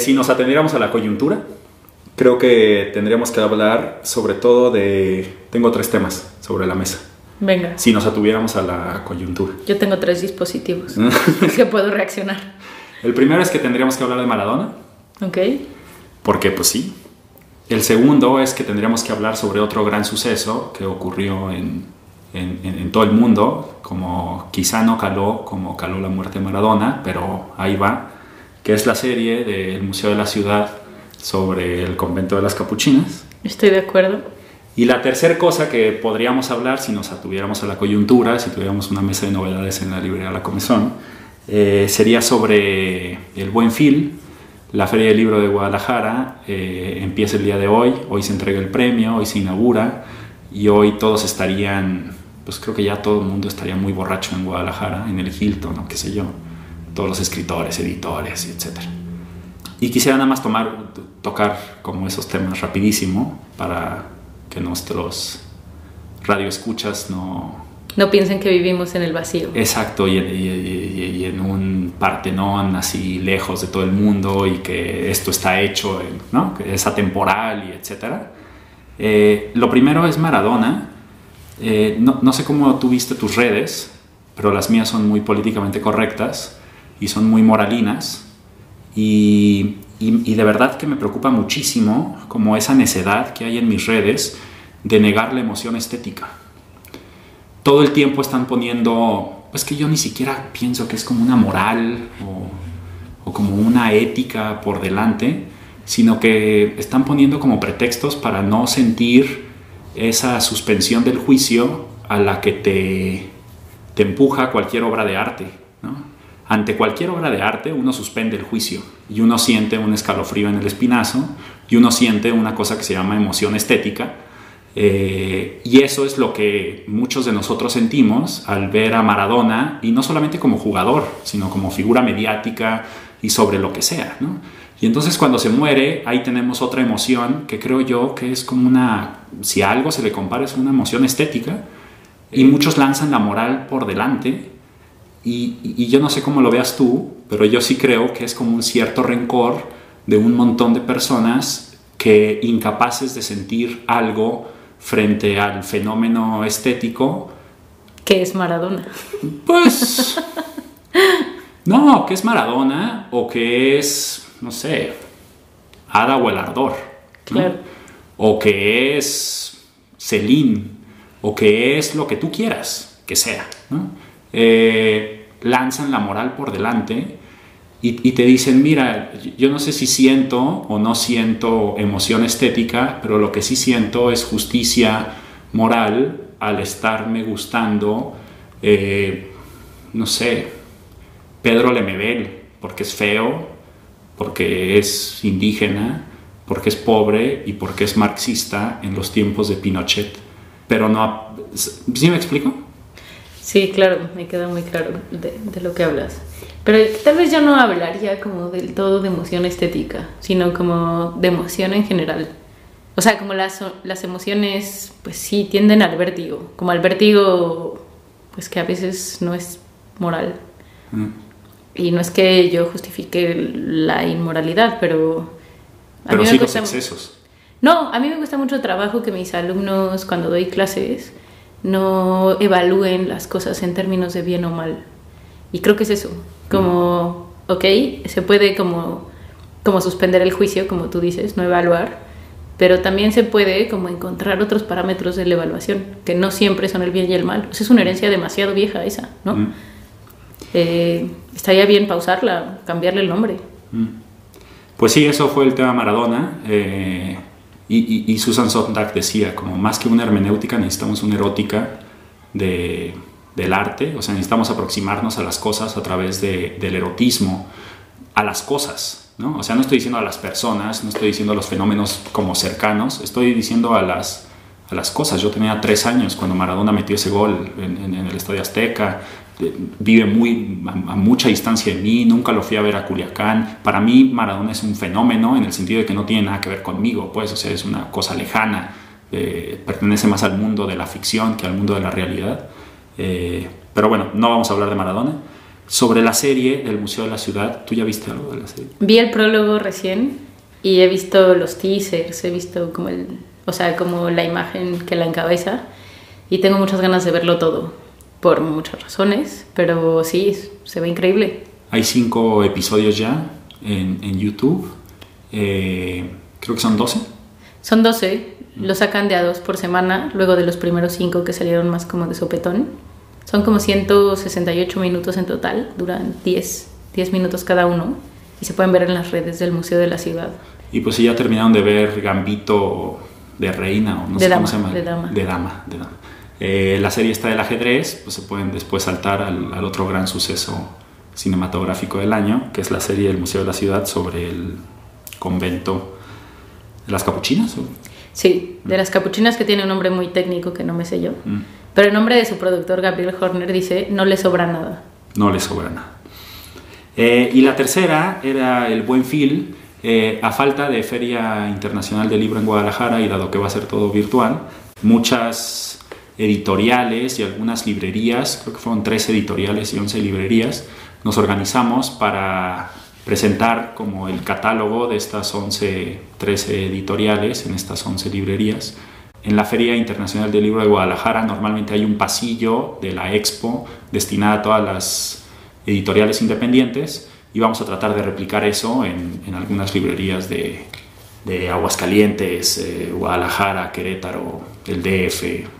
si nos atendiéramos a la coyuntura, creo que tendríamos que hablar sobre todo de... Tengo tres temas sobre la mesa. Venga. Si nos atuviéramos a la coyuntura. Yo tengo tres dispositivos que puedo reaccionar. El primero es que tendríamos que hablar de Maradona. Ok. Porque pues sí. El segundo es que tendríamos que hablar sobre otro gran suceso que ocurrió en, en, en todo el mundo, como quizá no caló como caló la muerte de Maradona, pero ahí va, que es la serie del Museo de la Ciudad sobre el convento de las capuchinas. Estoy de acuerdo. Y la tercera cosa que podríamos hablar si nos atuviéramos a la coyuntura, si tuviéramos una mesa de novedades en la librería La Comezón, eh, sería sobre el Buen Fil, la Feria del Libro de Guadalajara. Eh, empieza el día de hoy, hoy se entrega el premio, hoy se inaugura y hoy todos estarían, pues creo que ya todo el mundo estaría muy borracho en Guadalajara, en el Hilton o qué sé yo, todos los escritores, editores, etc. Y quisiera nada más tomar, tocar como esos temas rapidísimo para que nuestros radioescuchas no... No piensen que vivimos en el vacío. Exacto, y, y, y, y, en un partenón así lejos de todo el mundo y que esto está hecho, ¿no? Que es atemporal y etcétera. Eh, lo primero es Maradona. Eh, no, no sé cómo tú viste tus redes, pero las mías son muy políticamente correctas y son muy moralinas. Y, de verdad que me preocupa muchísimo como esa necedad que hay en mis redes de negar la emoción estética. Todo el tiempo están poniendo, pues que yo ni siquiera pienso que es como una moral o, como una ética por delante, sino que están poniendo como pretextos para no sentir esa suspensión del juicio a la que te empuja cualquier obra de arte. Ante cualquier obra de arte uno suspende el juicio y uno siente un escalofrío en el espinazo y uno siente una cosa que se llama emoción estética. Eh, y eso es lo que muchos de nosotros sentimos al ver a Maradona, y no solamente como jugador, sino como figura mediática y sobre lo que sea. ¿no? Y entonces cuando se muere, ahí tenemos otra emoción que creo yo que es como una, si a algo se le compara, es una emoción estética, y muchos lanzan la moral por delante y, y, yo no sé cómo lo veas tú, pero yo sí creo que es como un cierto rencor de un montón de personas que incapaces de sentir algo frente al fenómeno estético. ¿Qué es Maradona? Pues... no, que es Maradona o que es, no sé, Ada o el Ardor. ¿no? Claro. O que es Celine, o que es lo que tú quieras que sea. ¿no? Eh, lanzan la moral por delante y, y, te dicen, mira, yo no sé si siento o no siento emoción estética, pero lo que sí siento es justicia moral al estarme gustando, eh, no sé, Pedro Lemebel, porque es feo, porque es indígena, porque es pobre y porque es marxista en los tiempos de Pinochet. Pero no... ¿Sí me explico? Sí, claro, me queda muy claro de, de, lo que hablas. Pero tal vez yo no hablaría como del todo de emoción estética, sino como de emoción en general. O sea, como las, las emociones, pues sí, tienden al vértigo. Como al vértigo, pues que a veces no es moral. Mm. Y no es que yo justifique la inmoralidad, pero... A pero mí sí me gusta, los excesos. No, a mí me gusta mucho el trabajo que mis alumnos, cuando doy clases, no evalúen las cosas en términos de bien o mal. Y creo que es eso, como, ok, se puede como, como suspender el juicio, como tú dices, no evaluar, pero también se puede como encontrar otros parámetros de la evaluación, que no siempre son el bien y el mal. O sea, es una herencia demasiado vieja esa, ¿no? Mm. Eh, estaría bien pausarla, cambiarle el nombre. Mm. Pues sí, eso fue el tema Maradona. Eh, y, y, y, Susan Sontag decía, como más que una hermenéutica, necesitamos una erótica de, del arte, o sea, necesitamos aproximarnos a las cosas a través de, del erotismo, a las cosas, ¿no? O sea, no estoy diciendo a las personas, no estoy diciendo a los fenómenos como cercanos, estoy diciendo a las, a las cosas. Yo tenía tres años cuando Maradona metió ese gol en, en, en el Estadio Azteca, vive muy a, mucha distancia de mí, nunca lo fui a ver a Culiacán. Para mí Maradona es un fenómeno en el sentido de que no tiene nada que ver conmigo, pues, o sea, es una cosa lejana, eh, pertenece más al mundo de la ficción que al mundo de la realidad. Eh, pero bueno, no vamos a hablar de Maradona. sobre la serie del Museo de la Ciudad. ¿Tú ya viste algo de la serie? Vi el prólogo recién y he visto los teasers, he visto como el, o sea, como la imagen que la encabeza y tengo muchas ganas de verlo todo por muchas razones, pero sí, se ve increíble. Hay cinco episodios ya en, en YouTube, eh, creo que son 12. Son 12, lo sacan de a dos por semana, luego de los primeros cinco que salieron más como de sopetón. Son como 168 minutos en total, duran 10, 10 minutos cada uno y se pueden ver en las redes del Museo de la Ciudad. Y pues si ya terminaron de ver Gambito de Reina o no sé dama, cómo se llama. de dama. De dama, de dama. Eh, la serie está del ajedrez, pues se pueden después saltar al, al, otro gran suceso cinematográfico del año, que es la serie del Museo de la Ciudad sobre el convento de las capuchinas. ¿o? Sí, de las capuchinas que tiene un nombre muy técnico que no me sé yo. Mm. Pero el nombre de su productor, Gabriel Horner, dice, no le sobra nada. No le sobra nada. Eh, y la tercera era el Buen Fil, eh, a falta de Feria Internacional del Libro en Guadalajara y dado que va a ser todo virtual, muchas editoriales y algunas librerías, creo que fueron tres editoriales y 11 librerías, nos organizamos para presentar como el catálogo de estas 11, 13 editoriales en estas 11 librerías. En la Feria Internacional del Libro de Guadalajara normalmente hay un pasillo de la expo destinada a todas las editoriales independientes y vamos a tratar de replicar eso en, algunas librerías de, de Aguascalientes, eh, Guadalajara, Querétaro, el DF,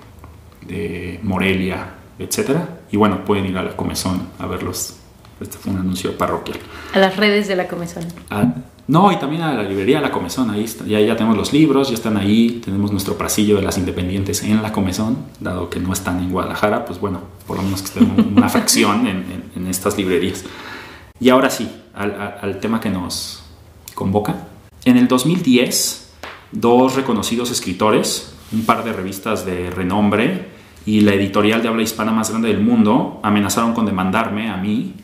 de Morelia, etc. Y bueno, pueden ir a la Comezón a verlos. Este fue un anuncio parroquial. A las redes de la Comezón. No, y también a la librería La Comezón, ahí está, ya, ya tenemos los libros, ya están ahí, tenemos nuestro pasillo de las independientes en La Comezón, dado que no están en Guadalajara, pues bueno, por lo menos que estén una fracción en, en, en, estas librerías. Y ahora sí, al tema que nos convoca. En el 2010, dos reconocidos escritores, un par de revistas de renombre y la editorial de habla hispana más grande del mundo amenazaron con demandarme a mí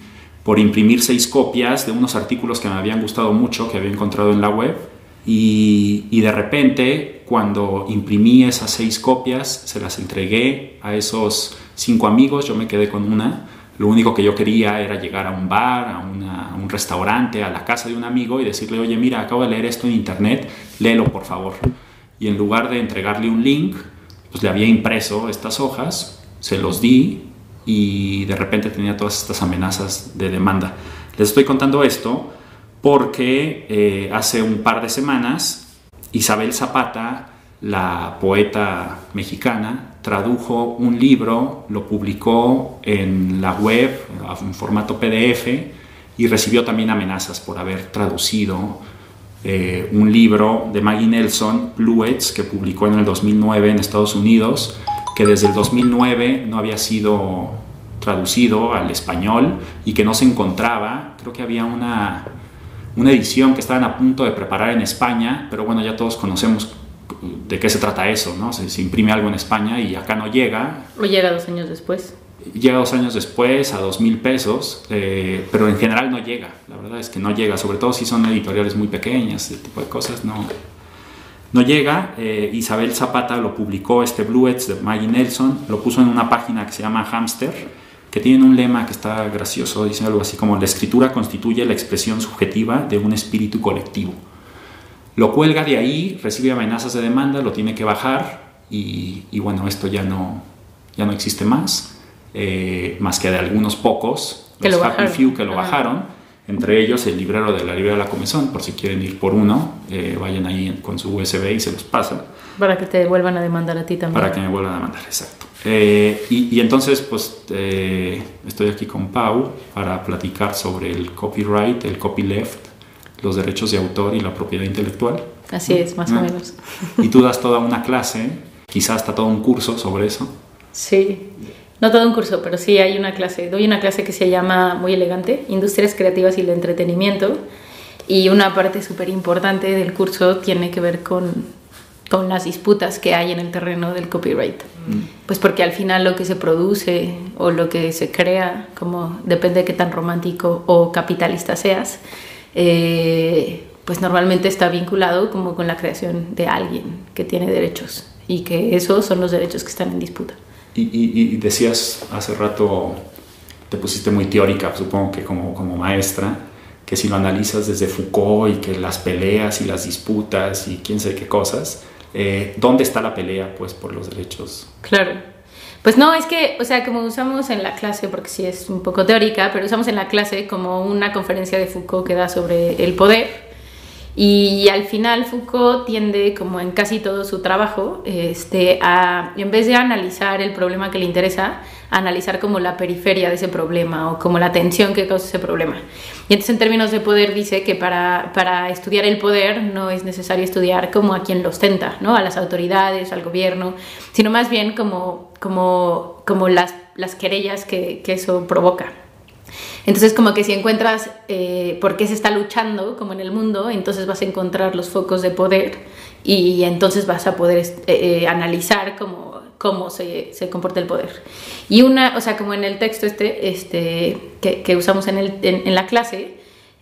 por imprimir seis copias de unos artículos que me habían gustado mucho, que había encontrado en la web. Y, de repente, cuando imprimí esas seis copias, se las entregué a esos cinco amigos, yo me quedé con una. Lo único que yo quería era llegar a un bar, a, a un restaurante, a la casa de un amigo y decirle, oye, mira, acabo de leer esto en internet, léelo por favor. Y en lugar de entregarle un link, pues le había impreso estas hojas, se los di y de repente tenía todas estas amenazas de demanda. Les estoy contando esto porque eh, hace un par de semanas Isabel Zapata, la poeta mexicana, tradujo un libro, lo publicó en la web en formato PDF y recibió también amenazas por haber traducido eh, un libro de Maggie Nelson, Bluets, que publicó en el 2009 en Estados Unidos, que desde el 2009 no había sido traducido al español y que no se encontraba. Creo que había una, una edición que estaban a punto de preparar en España, pero bueno, ya todos conocemos de qué se trata eso, ¿no? Se, se imprime algo en España y acá no llega. O llega dos años después. Llega dos años después a dos mil pesos, eh, pero en general no llega. La verdad es que no llega, sobre todo si son editoriales muy pequeñas, ese tipo de cosas, no, no llega. Eh, Isabel Zapata lo publicó, este Bluets de Maggie Nelson, lo puso en una página que se llama Hamster, que tiene un lema que está gracioso, dice algo así como la escritura constituye la expresión subjetiva de un espíritu colectivo. Lo cuelga de ahí, recibe amenazas de demanda, lo tiene que bajar y, y bueno, esto ya no, ya no existe más. Eh, más que de algunos pocos, que los lo Happy. Few que lo Ajá. bajaron, entre ellos el librero de la librería de la Comezón, por si quieren ir por uno, eh, vayan ahí con su USB y se los pasa, Para que te vuelvan a demandar a ti también. para que me vuelvan a mandar, exacto. Eh, y, y, entonces, pues eh, estoy aquí con Pau para platicar sobre el copyright, el copyleft, los derechos de autor y la propiedad intelectual. Así es, más o Ah. menos. Y tú das toda una clase, quizás hasta todo un curso sobre eso. Sí. No todo un curso, pero sí hay una clase. Doy una clase que se llama muy elegante, Industrias Creativas y el Entretenimiento. Y una parte súper importante del curso tiene que ver con, con las disputas que hay en el terreno del copyright. Pues porque al final lo que se produce o lo que se crea, como depende de qué tan romántico o capitalista seas, eh, pues normalmente está vinculado como con la creación de alguien que tiene derechos y que esos son los derechos que están en disputa. Y, y, y, decías hace rato te pusiste muy teórica, supongo que como, como maestra, que si lo analizas desde Foucault y que las peleas y las disputas y quién sabe qué cosas, eh, ¿dónde está la pelea pues por los derechos? Claro. Pues no, es que, o sea, como usamos en la clase, porque sí es un poco teórica, pero usamos en la clase como una conferencia de Foucault que da sobre el poder y al final Foucault tiende, como en casi todo su trabajo, este, a, en vez de analizar el problema que le interesa, a analizar como la periferia de ese problema o como la tensión que causa ese problema. Y entonces en términos de poder dice que para, para estudiar el poder no es necesario estudiar como a quien lo ostenta, ¿no? a las autoridades, al gobierno, sino más bien como, como, como las, las querellas que, que eso provoca. Entonces, como que si encuentras eh, por qué se está luchando, como en el mundo, entonces vas a encontrar los focos de poder y entonces vas a poder eh, eh, analizar cómo, cómo se, se, comporta el poder. Y una, o sea, como en el texto este, este que, que usamos en, el, en, la clase,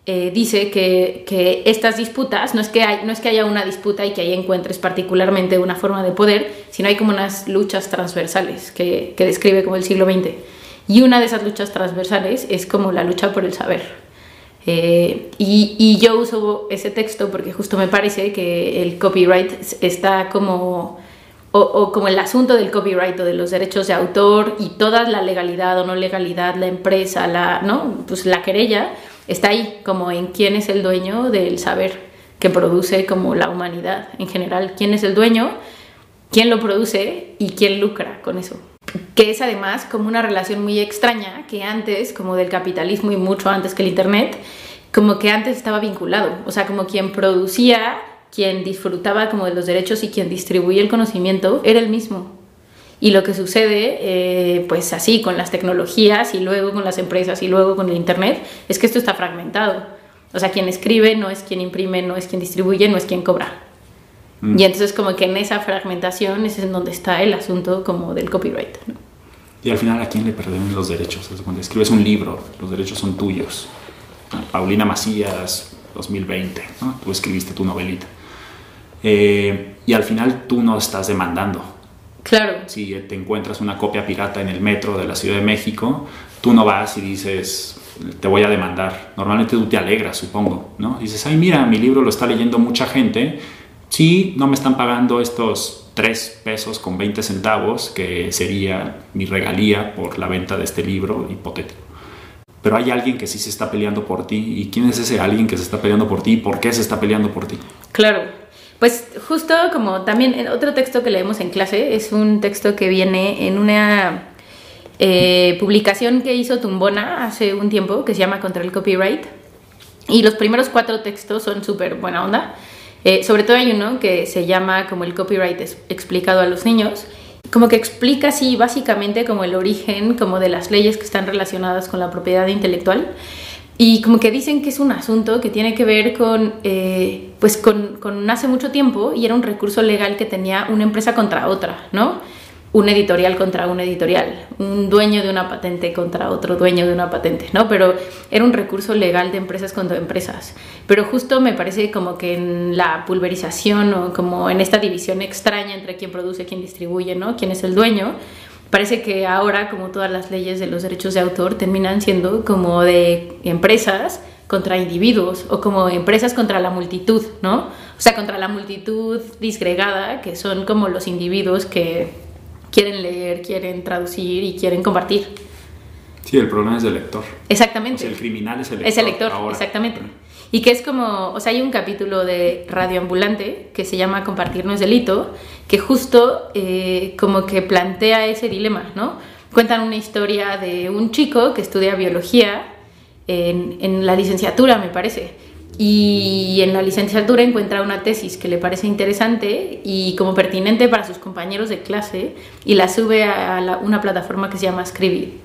dice que, que, estas disputas, no es que, hay, no es que haya una disputa y que ahí encuentres particularmente una forma de poder, sino hay como unas luchas transversales que, que describe como el siglo XX. Y una de esas luchas transversales es como la lucha por el saber. Eh, y, yo uso ese texto porque justo me parece que el copyright está como, o, o, como el asunto del copyright o de los derechos de autor y toda la legalidad o no legalidad, la empresa, la, ¿no? pues la querella, está ahí como en quién es el dueño del saber que produce como la humanidad en general, quién es el dueño, quién lo produce y quién lucra con eso que es además como una relación muy extraña que antes, como del capitalismo y mucho antes que el Internet, como que antes estaba vinculado, o sea, como quien producía, quien disfrutaba como de los derechos y quien distribuía el conocimiento era el mismo. Y lo que sucede, eh, pues así, con las tecnologías y luego con las empresas y luego con el Internet, es que esto está fragmentado. O sea, quien escribe no es quien imprime, no es quien distribuye, no es quien cobra. Mm. Y entonces como que en esa fragmentación es en donde está el asunto como del copyright. ¿no? Y al final, ¿a quién le perdonan los derechos? Cuando escribes un libro, los derechos son tuyos. Paulina Macías, 2020, ¿no? tú escribiste tu novelita. Eh, y al final tú no estás demandando. Claro. Si te encuentras una copia pirata en el metro de la Ciudad de México, tú no vas y dices, te voy a demandar. Normalmente tú te alegras, supongo, ¿no? Dices, ay, mira, mi libro lo está leyendo mucha gente Sí, no me están pagando estos 3 pesos con 20 centavos, que sería mi regalía por la venta de este libro hipotético. Pero hay alguien que sí se está peleando por ti. ¿Y quién es ese alguien que se está peleando por ti? ¿Y por qué se está peleando por ti? Claro. Pues justo como también otro texto que leemos en clase es un texto que viene en una eh, publicación que hizo Tumbona hace un tiempo que se llama Contra el Copyright. Y los primeros cuatro textos son súper buena onda. Eh, sobre todo hay uno que se llama como el copyright explicado a los niños, como que explica así básicamente como el origen como de las leyes que están relacionadas con la propiedad intelectual y como que dicen que es un asunto que tiene que ver con, eh, pues con, con hace mucho tiempo y era un recurso legal que tenía una empresa contra otra, ¿no? Un editorial contra un editorial, un dueño de una patente contra otro dueño de una patente, ¿no? Pero era un recurso legal de empresas contra empresas. Pero justo me parece como que en la pulverización o como en esta división extraña entre quién produce, quién distribuye, ¿no? Quién es el dueño, parece que ahora, como todas las leyes de los derechos de autor, terminan siendo como de empresas contra individuos o como empresas contra la multitud, ¿no? O sea, contra la multitud disgregada, que son como los individuos que quieren leer, quieren traducir y quieren compartir. Sí, el problema es del lector. Exactamente. el criminal es el lector. Es el lector, exactamente. Y que es como, o sea, hay un capítulo de Radio Ambulante que se llama Compartir no es delito, que justo eh, como que plantea ese dilema, ¿no? Cuentan una historia de un chico que estudia biología en, en la licenciatura, me parece y en la licenciatura encuentra una tesis que le parece interesante y como pertinente para sus compañeros de clase y la sube a una plataforma que se llama Scribd.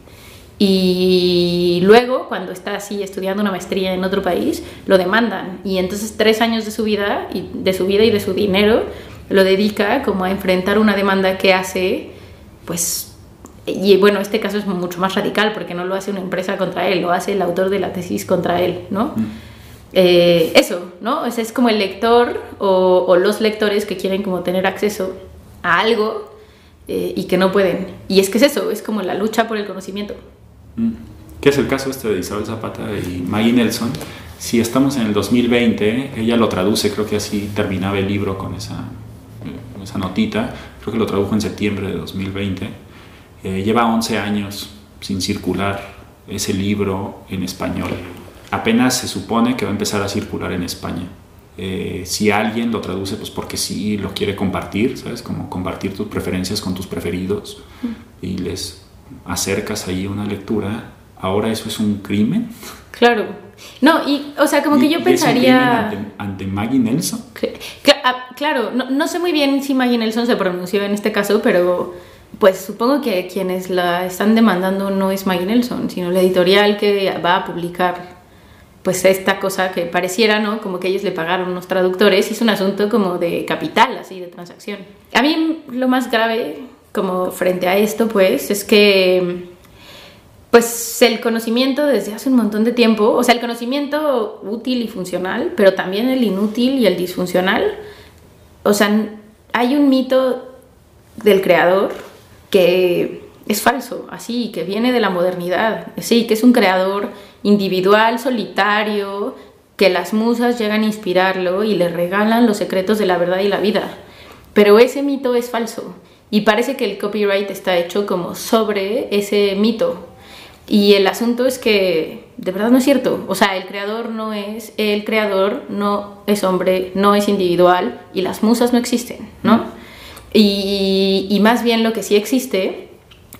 Y luego, cuando está así estudiando una maestría en otro país, lo demandan. Y entonces tres años de su vida y de su vida y de su dinero lo dedica como a enfrentar una demanda que hace, pues, y bueno, este caso es mucho más radical porque no lo hace una empresa contra él, lo hace el autor de la tesis contra él, ¿no? Mm. Eh, eso, ¿no? es como el lector o, los lectores que quieren como tener acceso a algo eh, y que no pueden. Y es que es eso, es como la lucha por el conocimiento. Mm. que es el caso este de Isabel Zapata y Maggie Nelson, si estamos en el 2020, ella lo traduce, creo que así terminaba el libro con esa, esa notita, creo que lo tradujo en septiembre de 2020, eh, lleva 11 años sin circular ese libro en español. Apenas se supone que va a empezar a circular en España. Eh, si alguien lo traduce, pues porque sí lo quiere compartir, ¿sabes? Como compartir tus preferencias con tus preferidos y les acercas ahí una lectura, ahora eso es un crimen. Claro. No, y, o sea, como que yo pensaría... ante, Maggie Nelson. Ah, claro, no, no, sé muy bien si Maggie Nelson se pronunció en este caso, pero pues supongo que quienes la están demandando no es Maggie Nelson, sino la editorial que va a publicar pues esta cosa que pareciera, ¿no? Como que ellos le pagaron unos traductores es un asunto como de capital, así, de transacción. A mí lo más grave, como frente a esto, pues, es que, pues, el conocimiento desde hace un montón de tiempo, o sea, el conocimiento útil y funcional, pero también el inútil y el disfuncional, o sea, hay un mito del creador que es falso, así, que viene de la modernidad, sí, que es un creador individual, solitario, que las musas llegan a inspirarlo y le regalan los secretos de la verdad y la vida. Pero ese mito es falso y parece que el copyright está hecho como sobre ese mito. Y el asunto es que de verdad no es cierto. O sea, el creador no es el creador, no es hombre, no es individual y las musas no existen, ¿no? Y, y más bien lo que sí existe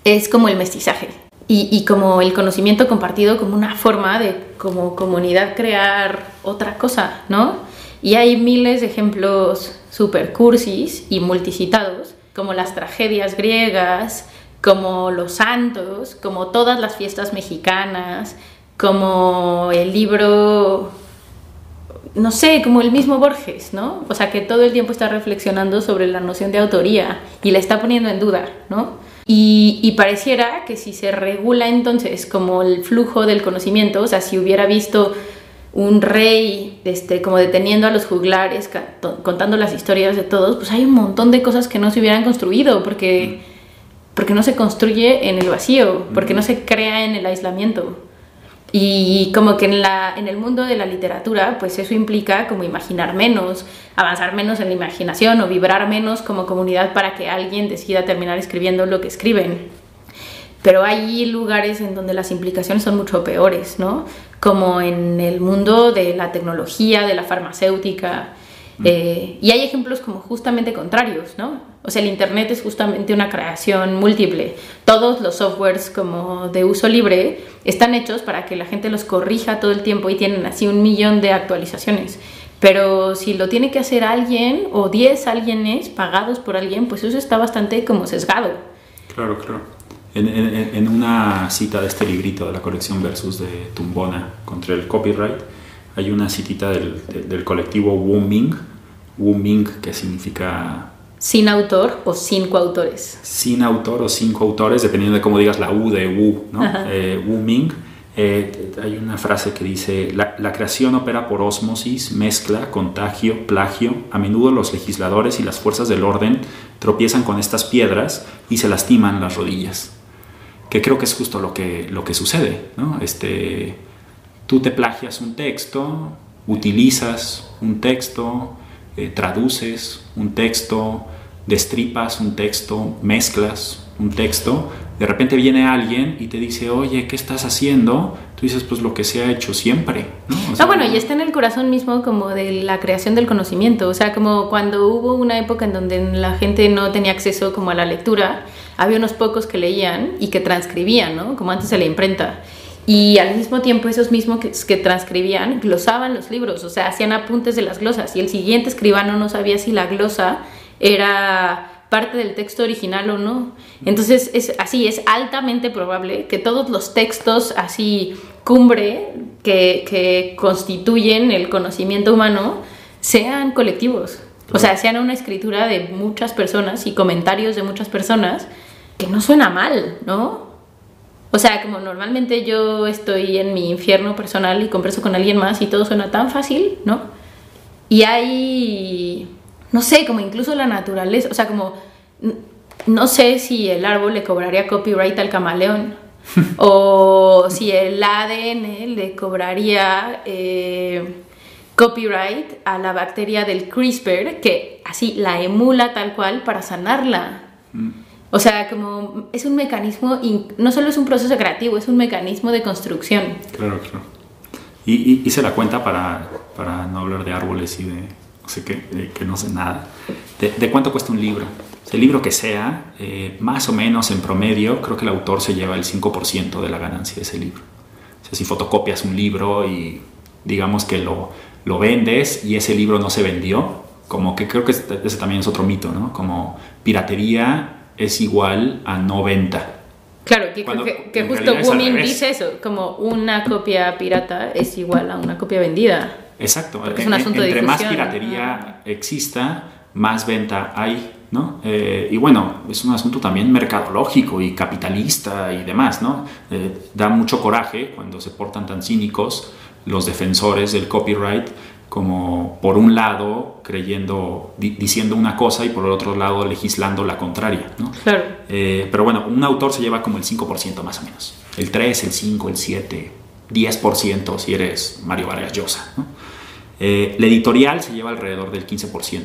es como el mestizaje y, como el conocimiento compartido como una forma de como comunidad crear otra cosa, ¿no? Y hay miles de ejemplos super cursis y multicitados, como las tragedias griegas, como los santos, como todas las fiestas mexicanas, como el libro, no sé, como el mismo Borges, ¿no? O sea, que todo el tiempo está reflexionando sobre la noción de autoría y la está poniendo en duda, ¿no? Y, pareciera que si se regula entonces como el flujo del conocimiento, o sea, si hubiera visto un rey este, como deteniendo a los juglares, contando las historias de todos, pues hay un montón de cosas que no se hubieran construido porque, porque no se construye en el vacío, porque no se crea en el aislamiento. Y como que en, la, en el mundo de la literatura, pues eso implica como imaginar menos, avanzar menos en la imaginación o vibrar menos como comunidad para que alguien decida terminar escribiendo lo que escriben. Pero hay lugares en donde las implicaciones son mucho peores, ¿no? Como en el mundo de la tecnología, de la farmacéutica, eh, y hay ejemplos como justamente contrarios, ¿no? O sea, el Internet es justamente una creación múltiple. Todos los softwares como de uso libre están hechos para que la gente los corrija todo el tiempo y tienen así un millón de actualizaciones. Pero si lo tiene que hacer alguien o 10 alguienes pagados por alguien, pues eso está bastante como sesgado. Claro, claro. En, en, una cita de este librito de la colección Versus de Tumbona contra el copyright, hay una citita del, del colectivo Wu Ming, Wu Ming, que significa... Sin autor o sin coautores. Sin autor o sin coautores, dependiendo de cómo digas la U de Wu, ¿no? Eh, Wu Ming. Eh, hay una frase que dice, la, la, creación opera por osmosis, mezcla, contagio, plagio. A menudo los legisladores y las fuerzas del orden tropiezan con estas piedras y se lastiman las rodillas. Que creo que es justo lo que, lo que sucede. ¿no? Este, tú te plagias un texto, utilizas un texto, eh, traduces un texto, destripas un texto, mezclas un texto, de repente viene alguien y te dice, oye, ¿qué estás haciendo? Tú dices, pues lo que se ha hecho siempre. ¿no? Bueno, y está en el corazón mismo como de la creación del conocimiento, o sea, como cuando hubo una época en donde la gente no tenía acceso como a la lectura, había unos pocos que leían y que transcribían, ¿no? Como antes de la imprenta. Y al mismo tiempo esos mismos que, transcribían glosaban los libros, o sea, hacían apuntes de las glosas y el siguiente escribano no sabía si la glosa era parte del texto original o no. Entonces es así, es altamente probable que todos los textos así cumbre que, que constituyen el conocimiento humano sean colectivos. O sea, sean una escritura de muchas personas y comentarios de muchas personas que no suena mal, ¿no? O sea, como normalmente yo estoy en mi infierno personal y converso con alguien más y todo suena tan fácil, ¿no? Y hay, no sé, como incluso la naturaleza, o sea, como, no sé si el árbol le cobraría copyright al camaleón, o si el ADN le cobraría eh, copyright a la bacteria del CRISPR, que así la emula tal cual para sanarla. Mm. O sea, como es un mecanismo, no solo es un proceso creativo, es un mecanismo de construcción. Claro, claro. Y, y, se la cuenta para, para, no hablar de árboles y de no sé qué, que no sé nada. De, cuánto cuesta un libro? El libro que sea, eh, más o menos en promedio, creo que el autor se lleva el 5% de la ganancia de ese libro. O sea, si fotocopias un libro y digamos que lo, lo vendes y ese libro no se vendió, como que creo que ese también es otro mito, ¿no? Como piratería es igual a no venta. Claro, que, justo Booming dice eso, como una copia pirata es igual a una copia vendida. Exacto, es un asunto entre más piratería exista, más venta hay, ¿no? Eh, y bueno, es un asunto también mercadológico y capitalista y demás, ¿no? Eh, da mucho coraje cuando se portan tan cínicos los defensores del copyright como por un lado creyendo, diciendo una cosa y por el otro lado legislando la contraria. ¿no? Claro. Eh, pero bueno, un autor se lleva como el 5% más o menos. El 3, el 5, el 7, 10% si eres Mario Vargas Llosa. ¿no? Eh, la editorial se lleva alrededor del 15%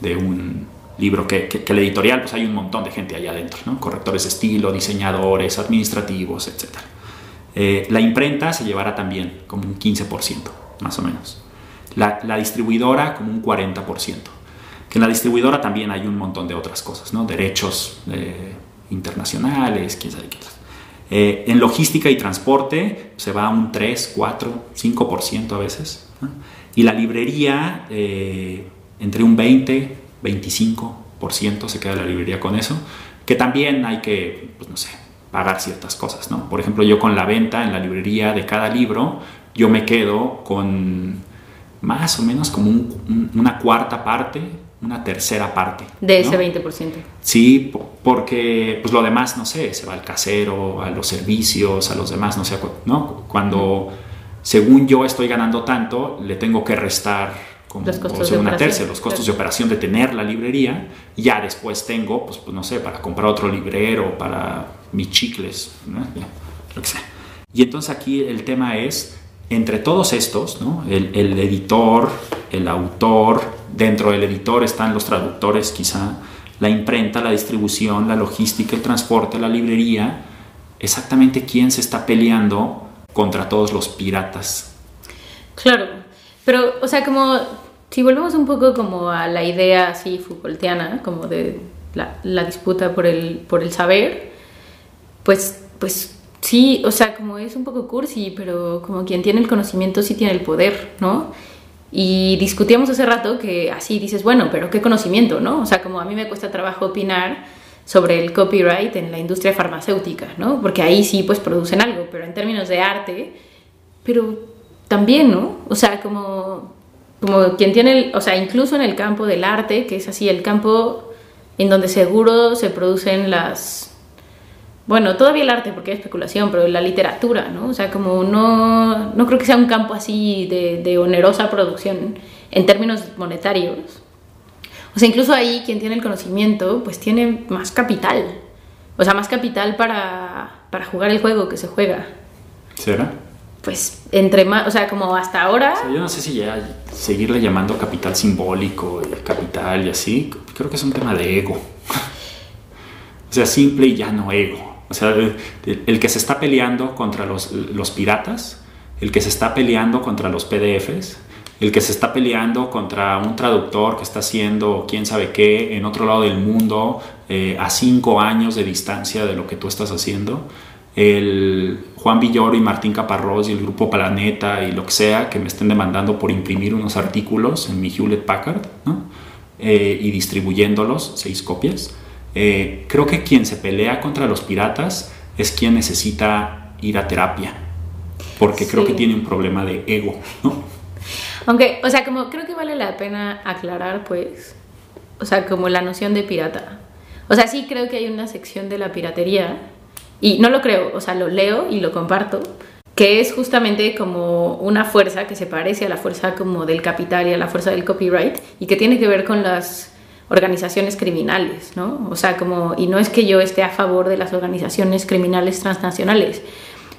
de un libro que, que, el editorial, pues hay un montón de gente allá adentro, ¿no? correctores de estilo, diseñadores, administrativos, etc. Eh, la imprenta se llevará también como un 15% más o menos. La, distribuidora como un 40%. Que en la distribuidora también hay un montón de otras cosas, ¿no? Derechos eh, internacionales, quién sabe qué eh, en logística y transporte se va a un 3, 4, 5% a veces. Y la librería eh, entre un 20, 25% se queda la librería con eso. Que también hay que, pues no sé, pagar ciertas cosas, ¿no? Por ejemplo, yo con la venta en la librería de cada libro, yo me quedo con más o menos como una cuarta parte, una tercera parte. De ese 20%. Sí, porque pues lo demás, no sé, se va al casero, a los servicios, a los demás, no sé, ¿no? Cuando, según yo estoy ganando tanto, le tengo que restar como los costos de una tercia, los costos de operación de tener la librería, ya después tengo, pues, pues no sé, para comprar otro librero, para mis chicles, ¿no? lo que sea. Y entonces aquí el tema es entre todos estos, el, editor, el autor, dentro del editor están los traductores quizá, la imprenta, la distribución, la logística, el transporte, la librería, exactamente quién se está peleando contra todos los piratas. Claro, pero, o sea, como si volvemos un poco como a la idea así Foucaultiana, como de la, la disputa por el, por el saber, pues, pues Sí, o sea, como es un poco cursi, pero como quien tiene el conocimiento sí tiene el poder, ¿no? Y discutíamos hace rato que así dices, bueno, pero ¿qué conocimiento, no? O sea, como a mí me cuesta trabajo opinar sobre el copyright en la industria farmacéutica, ¿no? Porque ahí sí pues producen algo, pero en términos de arte, pero también, ¿no? O sea, como, como quien tiene, el, o sea, incluso en el campo del arte, que es así el campo en donde seguro se producen las bueno, todavía el arte porque hay especulación, pero la literatura, ¿no? O sea, como no, no creo que sea un campo así de, de, onerosa producción en términos monetarios. O sea, incluso ahí quien tiene el conocimiento, pues tiene más capital. O sea, más capital para, para jugar el juego que se juega. ¿Será? Pues entre más, o sea, como hasta ahora... yo no sé si ya seguirle llamando capital simbólico, capital y así, creo que es un tema de ego. o sea, simple y ya no ego. O sea, el, que se está peleando contra los, los, piratas, el que se está peleando contra los PDFs, el que se está peleando contra un traductor que está haciendo quién sabe qué en otro lado del mundo eh, a cinco años de distancia de lo que tú estás haciendo. El Juan Villoro y Martín Caparrós y el grupo Planeta y lo que sea que me estén demandando por imprimir unos artículos en mi Hewlett Packard ¿no? Eh, y distribuyéndolos, seis copias. Eh, creo que quien se pelea contra los piratas es quien necesita ir a terapia, porque creo que tiene un problema de ego, ¿no? Aunque, o sea, como creo que vale la pena aclarar, pues, o sea, como la noción de pirata. O sea, sí creo que hay una sección de la piratería, y no lo creo, o sea, lo leo y lo comparto, que es justamente como una fuerza que se parece a la fuerza como del capital y a la fuerza del copyright, y que tiene que ver con las organizaciones criminales, ¿no? O sea, como, y no es que yo esté a favor de las organizaciones criminales transnacionales,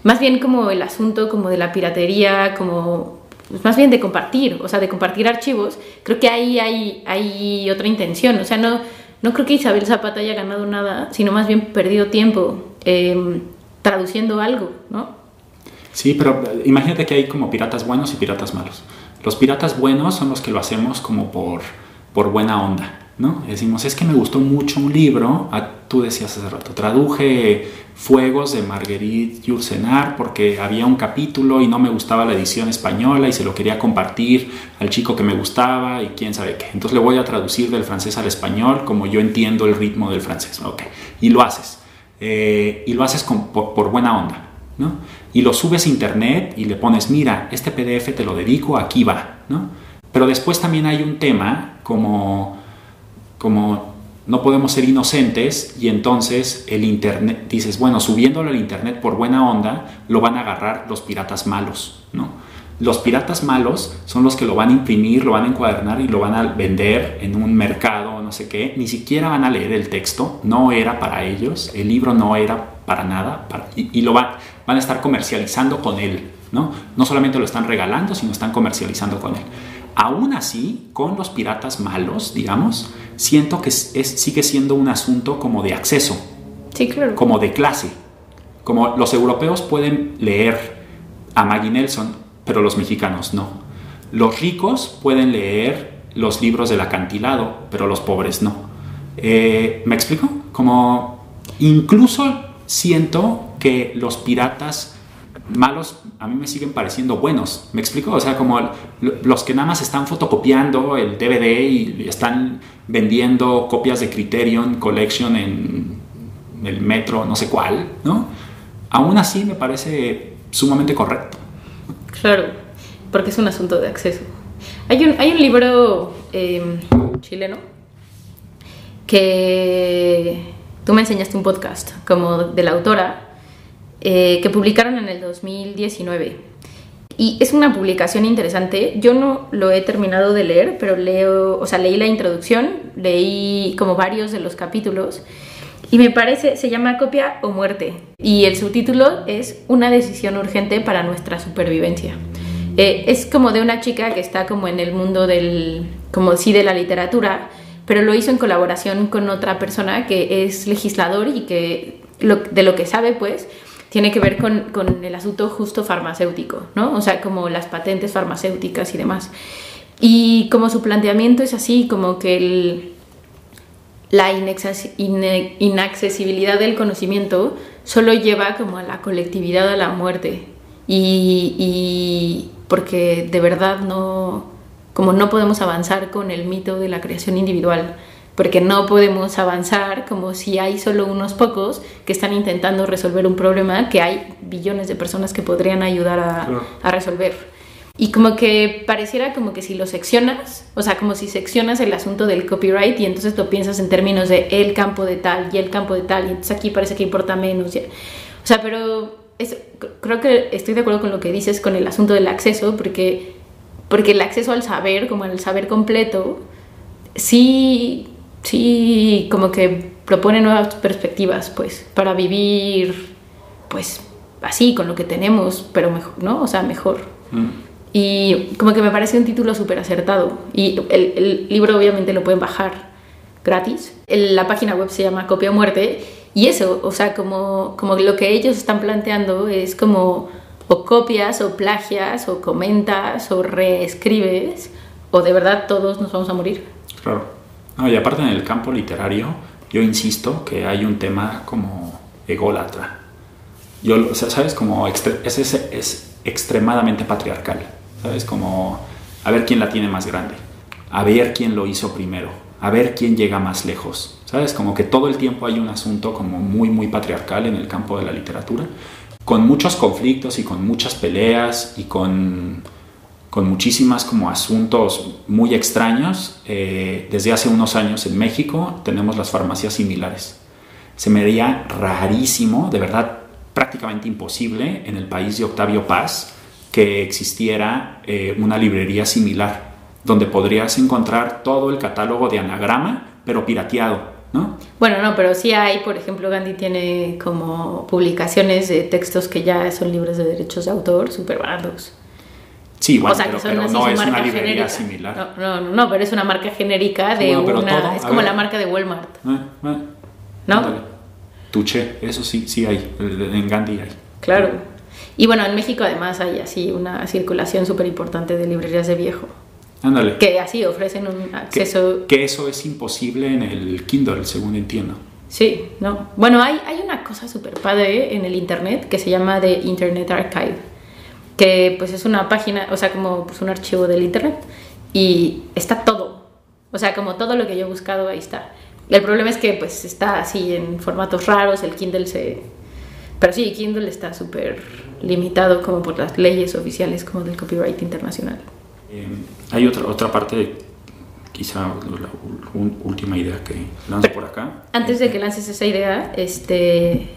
más bien como el asunto como de la piratería, como pues más bien de compartir, o sea, de compartir archivos, creo que ahí hay, hay otra intención, o sea, no, no creo que Isabel Zapata haya ganado nada, sino más bien perdido tiempo em, traduciendo algo, ¿no? Sí, pero imagínate que hay como piratas buenos y piratas malos. Los piratas buenos son los que lo hacemos como por, por buena onda, ¿no? Decimos, es que me gustó mucho un libro, ah, tú decías hace rato, traduje Fuegos de Marguerite Yourcenar porque había un capítulo y no me gustaba la edición española y se lo quería compartir al chico que me gustaba y quién sabe qué. Entonces le voy a traducir del francés al español como yo entiendo el ritmo del francés, ¿ok? Y lo haces. Eh, y lo haces por, buena onda, ¿no? Y lo subes a internet y le pones, mira, este PDF te lo dedico, aquí va, ¿no? Pero después también hay un tema como como no podemos ser inocentes y entonces el internet dices bueno subiéndolo al internet por buena onda lo van a agarrar los piratas malos no los piratas malos son los que lo van a imprimir lo van a encuadernar y lo van a vender en un mercado no sé qué. Ni siquiera van a leer el texto no era para ellos el libro no era para nada y, lo van, van a estar comercializando con él no no solamente lo están regalando sino están comercializando con él Aún así, con los piratas malos, digamos, siento que sigue siendo un asunto como de acceso, sí, claro. como de clase. Como los europeos pueden leer a Maggie Nelson, pero los mexicanos no. Los ricos pueden leer los libros del acantilado, pero los pobres no. Eh, ¿Me explico? Como incluso siento que los piratas malos a mí me siguen pareciendo buenos. ¿Me explico? O sea, como los que nada más están fotocopiando el DVD y están vendiendo copias de Criterion Collection en el metro, no sé cuál, ¿no? Aún así me parece sumamente correcto. Claro, porque es un asunto de acceso. Hay un, hay un libro em, chileno que tú me enseñaste un podcast como de la autora eh, que publicaron en el 2019. Y es una publicación interesante. Yo no lo he terminado de leer, pero leo, o sea, leí la introducción, leí como varios de los capítulos y me parece, se llama Copia o Muerte. Y el subtítulo es Una decisión urgente para nuestra supervivencia. Eh, es como de una chica que está como en el mundo del, como sí, de la literatura, pero lo hizo en colaboración con otra persona que es legislador y que de lo que sabe, pues, tiene que ver con, con, el asunto justo farmacéutico, ¿no? O sea, como las patentes farmacéuticas y demás. Y como su planteamiento es así, como que la inaccesibilidad del conocimiento solo lleva como a la colectividad a la muerte. Y, y porque de verdad no, como no podemos avanzar con el mito de la creación individual porque no podemos avanzar como si hay solo unos pocos que están intentando resolver un problema que hay billones de personas que podrían ayudar a, resolver. Y como que pareciera como que si lo seccionas, o sea, como si seccionas el asunto del copyright y entonces lo piensas en términos de el campo de tal y el campo de tal, y entonces aquí parece que importa menos. O sea, pero creo que estoy de acuerdo con lo que dices con el asunto del acceso, porque, porque el acceso al saber, como el saber completo, sí sí, como que propone nuevas perspectivas, pues, para vivir, pues, así, con lo que tenemos, pero mejor, ¿no? O sea, mejor. Mm. Y como que me parece un título súper acertado. Y el, libro obviamente lo pueden bajar gratis. la página web se llama Copia Muerte. Y eso, o sea, como, como lo que ellos están planteando es como o copias o plagias o comentas o reescribes o de verdad todos nos vamos a morir. Claro. No, y aparte en el campo literario, yo insisto que hay un tema como ególatra. Yo, ¿sabes? Como es, es, es extremadamente patriarcal. ¿Sabes? Como a ver quién la tiene más grande. A ver quién lo hizo primero. A ver quién llega más lejos. ¿Sabes? Como que todo el tiempo hay un asunto como muy, muy patriarcal en el campo de la literatura. Con muchos conflictos y con muchas peleas y con con muchísimas como asuntos muy extraños. Eh, desde hace unos años en México tenemos las farmacias similares. Se me veía rarísimo, de verdad prácticamente imposible en el país de Octavio Paz que existiera eh, una librería similar donde podrías encontrar todo el catálogo de anagrama, pero pirateado, ¿no? Bueno, no, pero sí hay, por ejemplo, Gandhi tiene como publicaciones de textos que ya son libres de derechos de autor, súper baratos. Sí, bueno, o sea, pero, que son pero no es una librería genérica. similar. No, no, no, pero es una marca genérica de Bueno, pero una. todo, es como ver. la marca de Walmart. Eh, eh, ¿No? Tuché, eso sí, sí hay, en Gandhi hay. Claro. Y bueno, en México además hay así una circulación súper importante de librerías de viejo. Ándale. Que así ofrecen un Que- acceso. que eso es imposible en el Kindle, según entiendo. Sí, no. Bueno, hay, hay una cosa súper padre en el internet que se llama The Internet Archive, que pues es una página, o sea, como pues, un archivo del internet y está todo. O sea, como todo lo que yo he buscado ahí está. El problema es que pues está así en formatos raros, el Kindle se... Pero sí, Kindle está súper limitado como por las leyes oficiales como del copyright internacional. Eh, hay otra, otra parte, quizá la última idea que lanzo por acá. Antes de que lances esa idea, este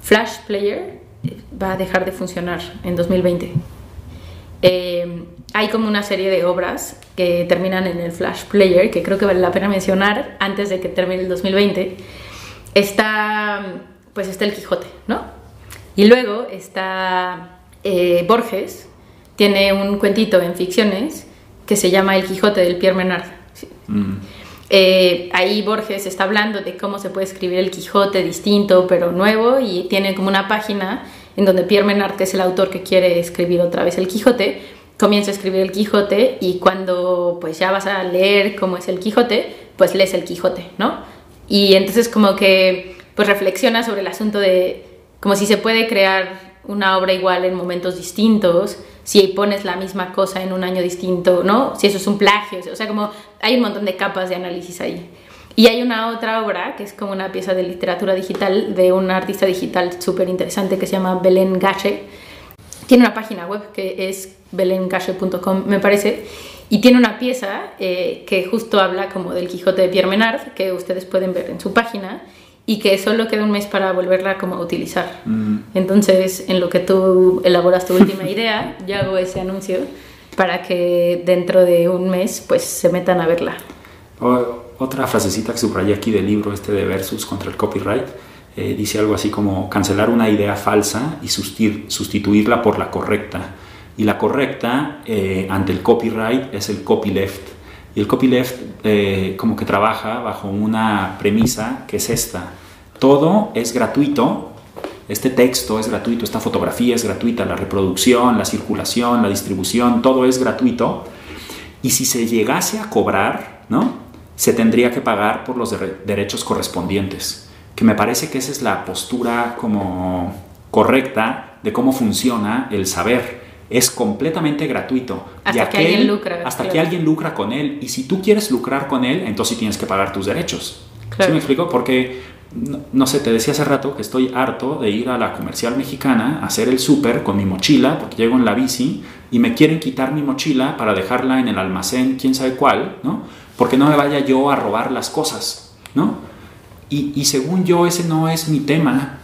Flash Player va a dejar de funcionar en 2020. Eh, hay como una serie de obras que terminan en el Flash Player que creo que vale la pena mencionar antes de que termine el 2020. Está, pues está el Quijote, ¿no? Y luego está eh, Borges, tiene un cuentito en ficciones que se llama El Quijote del Pierre Menard. Sí. Mm, Eh, ahí Borges está hablando de cómo se puede escribir el Quijote distinto pero nuevo y tiene como una página en donde Pierre Menard, es el autor que quiere escribir otra vez el Quijote, comienza a escribir el Quijote y cuando pues ya vas a leer cómo es el Quijote, pues lees el Quijote, ¿no? Y entonces como que pues reflexiona sobre el asunto de como si se puede crear una obra igual en momentos distintos, si pones la misma cosa en un año distinto, ¿no? Si eso es un plagio, o sea, como hay un montón de capas de análisis ahí. Y hay una otra obra que es como una pieza de literatura digital de un artista digital súper interesante que se llama Belén Gache. Tiene una página web que es belengache.com, me parece, y tiene una pieza eh, que justo habla como del Quijote de Pierre Menard, que ustedes pueden ver en su página, y que solo queda un mes para volverla como a utilizar. mm. Entonces, en lo que tú elaboras tu última idea, yo hago ese anuncio para que dentro de un mes pues se metan a verla. O- otra frasecita que subrayé aquí del libro este de Versus contra el copyright eh, dice algo así como cancelar una idea falsa y susti- sustituirla por la correcta. Y la correcta eh, ante el copyright es el copyleft. Y el copyleft eh, como que trabaja bajo una premisa que es esta. Todo es gratuito, este texto es gratuito, esta fotografía es gratuita, la reproducción, la circulación, la distribución, todo es gratuito. Y si se llegase a cobrar, ¿no? Se tendría que pagar por los dere- derechos correspondientes. Que me parece que esa es la postura como correcta de cómo funciona el saber. Es completamente gratuito. Hasta que alguien lucra, Hasta claro. que alguien lucra con él. Y si tú quieres lucrar con él, entonces tienes que pagar tus derechos. Claro. ¿Sí me explico? Porque, no, no sé, te decía hace rato que estoy harto de ir a la comercial mexicana a hacer el súper con mi mochila, porque llego en la bici y me quieren quitar mi mochila para dejarla en el almacén, quién sabe cuál, ¿no? Porque no me vaya yo a robar las cosas, ¿no? Y, y según yo, ese no es mi tema.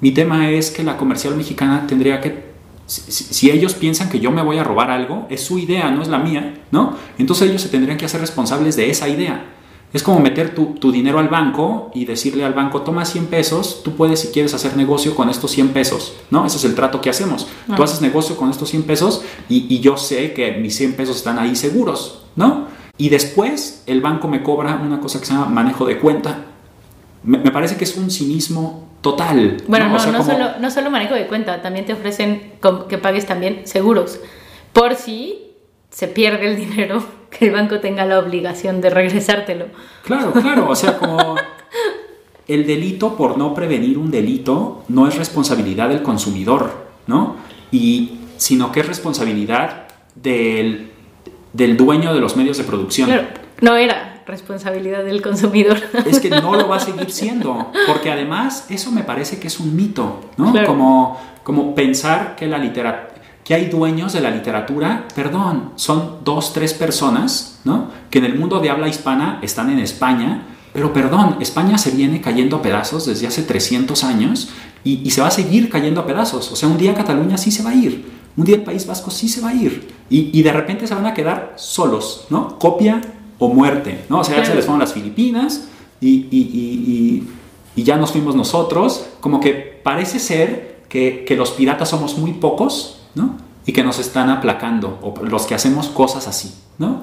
Mi tema es que la comercial mexicana tendría que si, si- si ellos piensan que yo me voy a robar algo, es su idea, no es la mía, ¿no? Entonces ellos se tendrían que hacer responsables de esa idea. Es como meter tu, tu dinero al banco y decirle al banco, toma 100 pesos, tú puedes si quieres hacer negocio con estos 100 pesos, ¿no? Ese es el trato que hacemos. Tú Ah. haces negocio con estos 100 pesos y, y yo sé que mis 100 pesos están ahí seguros, ¿no? Y después el banco me cobra una cosa que se llama manejo de cuenta. Me, me parece que es un cinismo total. Bueno, no, O sea, no, como- solo, no solo manejo de cuenta, también te ofrecen que pagues también seguros. Por si se pierde el dinero, que el banco tenga la obligación de regresártelo. Claro, claro, o sea, como el delito por no prevenir un delito no es responsabilidad del consumidor, ¿no? Y sino que es responsabilidad del, del dueño de los medios de producción. Claro, no era responsabilidad del consumidor. Es que no lo va a seguir siendo, porque además eso me parece que es un mito, ¿no? Claro. Como, como pensar que la literatura que hay dueños de la literatura, perdón, son dos, tres personas, ¿no? Que en el mundo de habla hispana están en España, pero perdón, España se viene cayendo a pedazos desde hace 300 años y, y se va a seguir cayendo a pedazos. O sea, un día Cataluña sí se va a ir, un día el País Vasco sí se va a ir y, y de repente se van a quedar solos, ¿no? Copia o muerte, ¿no? O sea, ya se les fueron las Filipinas y, y, y, y, ya nos fuimos nosotros. Como que parece ser que, que los piratas somos muy pocos, ¿no? Y que nos están aplacando, o los que hacemos cosas así, ¿no?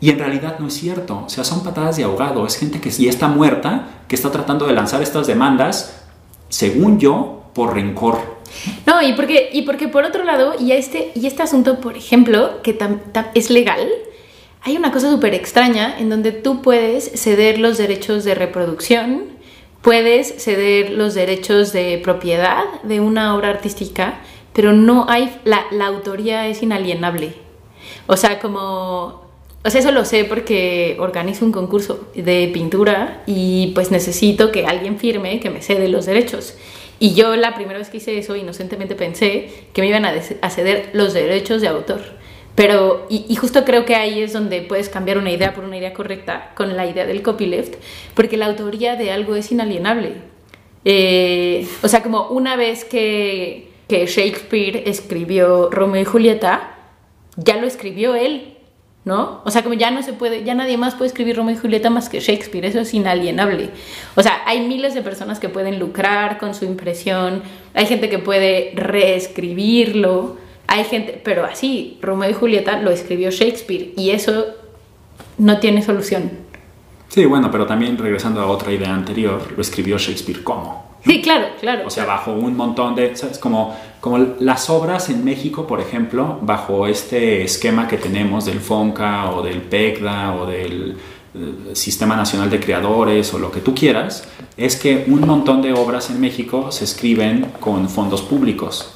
Y en realidad no es cierto, o sea, son patadas de ahogado, es gente que ya está muerta, que está tratando de lanzar estas demandas, según yo, por rencor. No, y porque, y porque por otro lado, y este, y este asunto, por ejemplo, que es legal, hay una cosa súper extraña en donde tú puedes ceder los derechos de reproducción, puedes ceder los derechos de propiedad de una obra artística, pero no hay, la, la autoría es inalienable. O sea, como o sea, eso lo sé porque organizo un concurso de pintura y pues necesito que alguien firme que me cede los derechos. Y yo la primera vez que hice eso, inocentemente pensé que me iban a, ceder los derechos de autor. Pero, y, justo creo que ahí es donde puedes cambiar una idea por una idea correcta con la idea del copyleft, porque la autoría de algo es inalienable. Eh, o sea, como una vez que, que Shakespeare escribió Romeo y Julieta, ya lo escribió él, ¿no? O sea, como ya no se puede, ya nadie más puede escribir Romeo y Julieta más que Shakespeare, eso es inalienable. O sea, hay miles de personas que pueden lucrar con su impresión, hay gente que puede reescribirlo, hay gente, pero así, Romeo y Julieta lo escribió Shakespeare y eso no tiene solución. Sí, bueno, pero también regresando a otra idea anterior, lo escribió Shakespeare como. Sí, claro, claro. O sea, bajo un montón de, ¿sabes? Como, como las obras en México, por ejemplo, bajo este esquema que tenemos del FONCA o del PECDA o del eh, Sistema Nacional de Creadores o lo que tú quieras, es que un montón de obras en México se escriben con fondos públicos.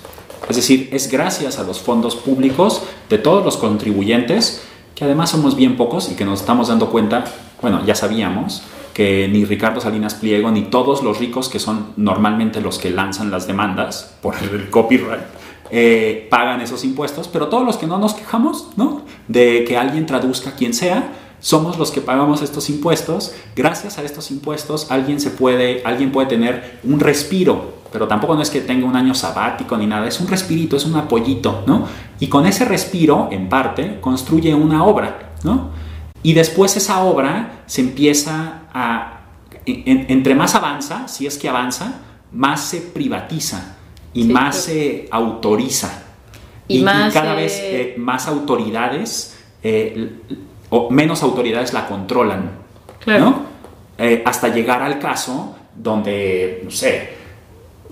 Es decir, es gracias a los fondos públicos de todos los contribuyentes, que además somos bien pocos y que nos estamos dando cuenta, bueno, ya sabíamos, que ni Ricardo Salinas Pliego ni todos los ricos, que son normalmente los que lanzan las demandas por el copyright, eh, pagan esos impuestos, pero todos los que no nos quejamos, ¿no? De que alguien traduzca quien sea, somos los que pagamos estos impuestos. Gracias a estos impuestos alguien se puede, alguien puede tener un respiro, pero tampoco no es que tenga un año sabático ni nada, es un respirito, es un apoyito, ¿no? Y con ese respiro, en parte, construye una obra, ¿no? Y después esa obra se empieza a, entre más avanza, si es que avanza, más se privatiza y más se autoriza. Y, cada vez eh, más autoridades eh, o menos autoridades la controlan. ¿no? Eh, hasta llegar al caso donde, no sé,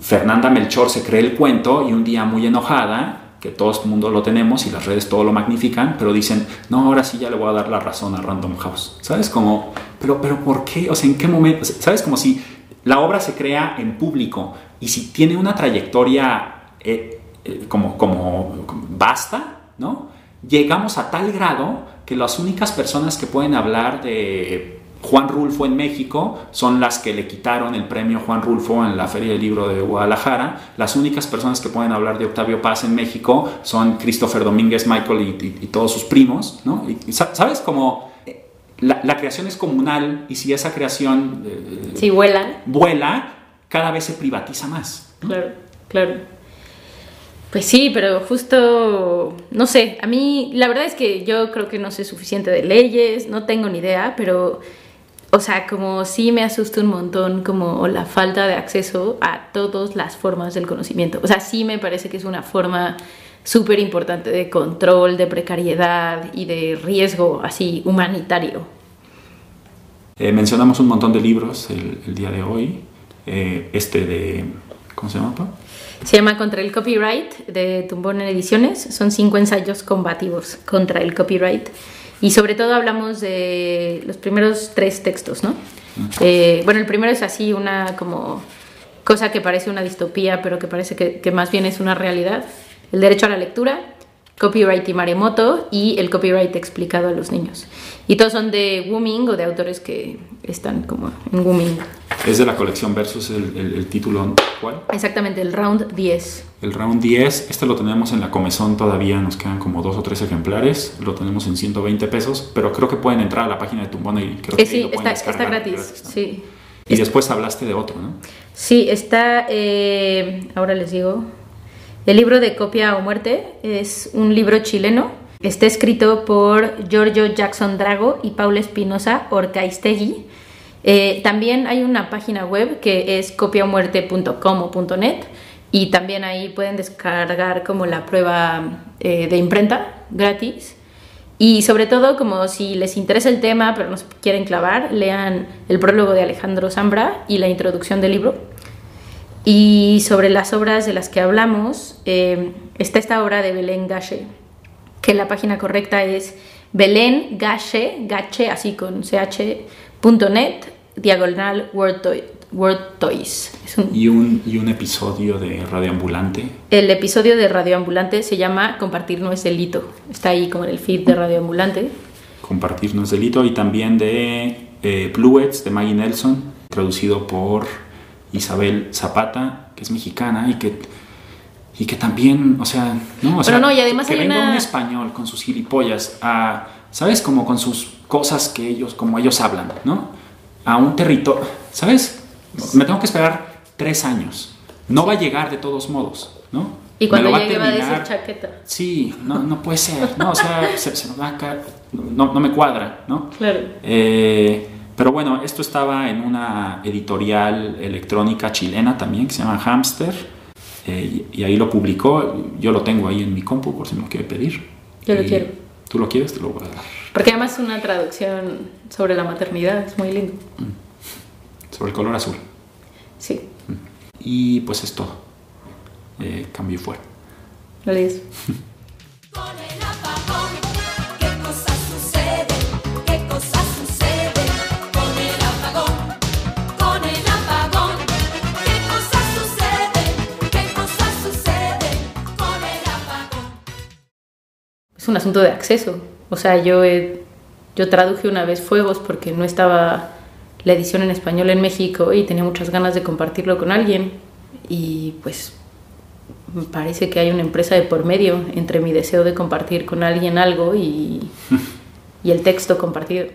Fernanda Melchor se cree el cuento y un día muy enojada que todo el mundo lo tenemos y las redes todo lo magnifican, pero dicen, no, ahora sí ya le voy a dar la razón a Random House. ¿Sabes? Como, pero, pero ¿por qué? O sea, ¿en qué momento? ¿Sabes? Como si la obra se crea en público y si tiene una trayectoria eh, eh, como, como basta, ¿no? Llegamos a tal grado que las únicas personas que pueden hablar de Juan Rulfo en México son las que le quitaron el premio Juan Rulfo en la Feria del Libro de Guadalajara. Las únicas personas que pueden hablar de Octavio Paz en México son Christopher Domínguez, Michael y, todos sus primos. ¿no? ¿Sabes? Como eh, la, creación es comunal y si esa creación... Eh, vuela. Vuela, cada vez se privatiza más. Claro, claro. Pues sí, pero justo, no sé, a mí la verdad es que yo creo que no sé suficiente de leyes, no tengo ni idea, pero o sea, como sí me asusta un montón como la falta de acceso a todas las formas del conocimiento. O sea, sí me parece que es una forma súper importante de control, de precariedad y de riesgo así humanitario. Eh, mencionamos un montón de libros el, día de hoy. Eh, este de... ¿Cómo se llama? Se llama Contra el Copyright de Tumbón en Ediciones. Son cinco ensayos combativos contra el copyright. Y sobre todo hablamos de los primeros tres textos, ¿no? Eh, bueno, el primero es así, una como cosa que parece una distopía, pero que parece que, que más bien es una realidad. El derecho a la lectura, copyright y maremoto y el copyright explicado a los niños. Y todos son de Wooming o de autores que están como en Wooming. Es de la colección versus el, el, título, ¿cuál? Exactamente, el Round 10. El Round 10, este lo tenemos en la comezón todavía, nos quedan como dos o tres ejemplares, lo tenemos en 120 pesos, pero creo que pueden entrar a la página de Tumbona y creo que sí, lo está, está, gratis, sí. Y después hablaste de otro, ¿no? Sí, está, eh, ahora les digo, el libro de Copia o Muerte es un libro chileno Está escrito por Giorgio Jackson Drago y Paula Espinosa Orcaistegui. Eh, también hay una página web que es copiamuerte.com o y también ahí pueden descargar como la prueba eh, de imprenta gratis. Y sobre todo, como si les interesa el tema pero no se quieren clavar, lean el prólogo de Alejandro Zambra y la introducción del libro. Y sobre las obras de las que hablamos, eh, está esta obra de Belén Gache, que la página correcta es Belén Gache, Gache así con ch.net, diagonal Word, Toys. ¿Y, un, ¿Y un episodio de Radioambulante? El episodio de Radioambulante se llama Compartir no es delito. Está ahí como en el feed de Radioambulante. Compartir no es delito. Y también de eh, Bluets de Maggie Nelson, traducido por Isabel Zapata, que es mexicana y que, y que también, o sea, no, o sea, no, y además que hay venga una- un español con sus gilipollas a, ¿sabes? Como con sus cosas que ellos, como ellos hablan, ¿no? A un territorio, ¿sabes? Me tengo que esperar tres años. No va a llegar de todos modos, ¿no? Y cuando Me lo llegue va a decir terminar- chaqueta. Sí, no, no puede ser, no, o sea, se, se me va a caer, no, no me cuadra, ¿no? Claro. Eh, pero bueno, esto estaba en una editorial electrónica chilena también que se llama Hamster. eh, y, y ahí lo publicó. Yo lo tengo ahí en mi compu por si me lo quiere pedir. Yo lo Y quiero. ¿Tú lo quieres? Te lo voy a dar. Porque además es una traducción sobre la maternidad, es muy lindo. Sobre el color azul. Sí, Y pues es todo. Eh, cambio y fuera. lo un asunto de acceso. O sea, yo, he- yo traduje una vez Fuegos porque no estaba la edición en español en México y tenía muchas ganas de compartirlo con alguien. Y pues parece que hay una empresa de por medio entre mi deseo de compartir con alguien algo y, y el texto compartido.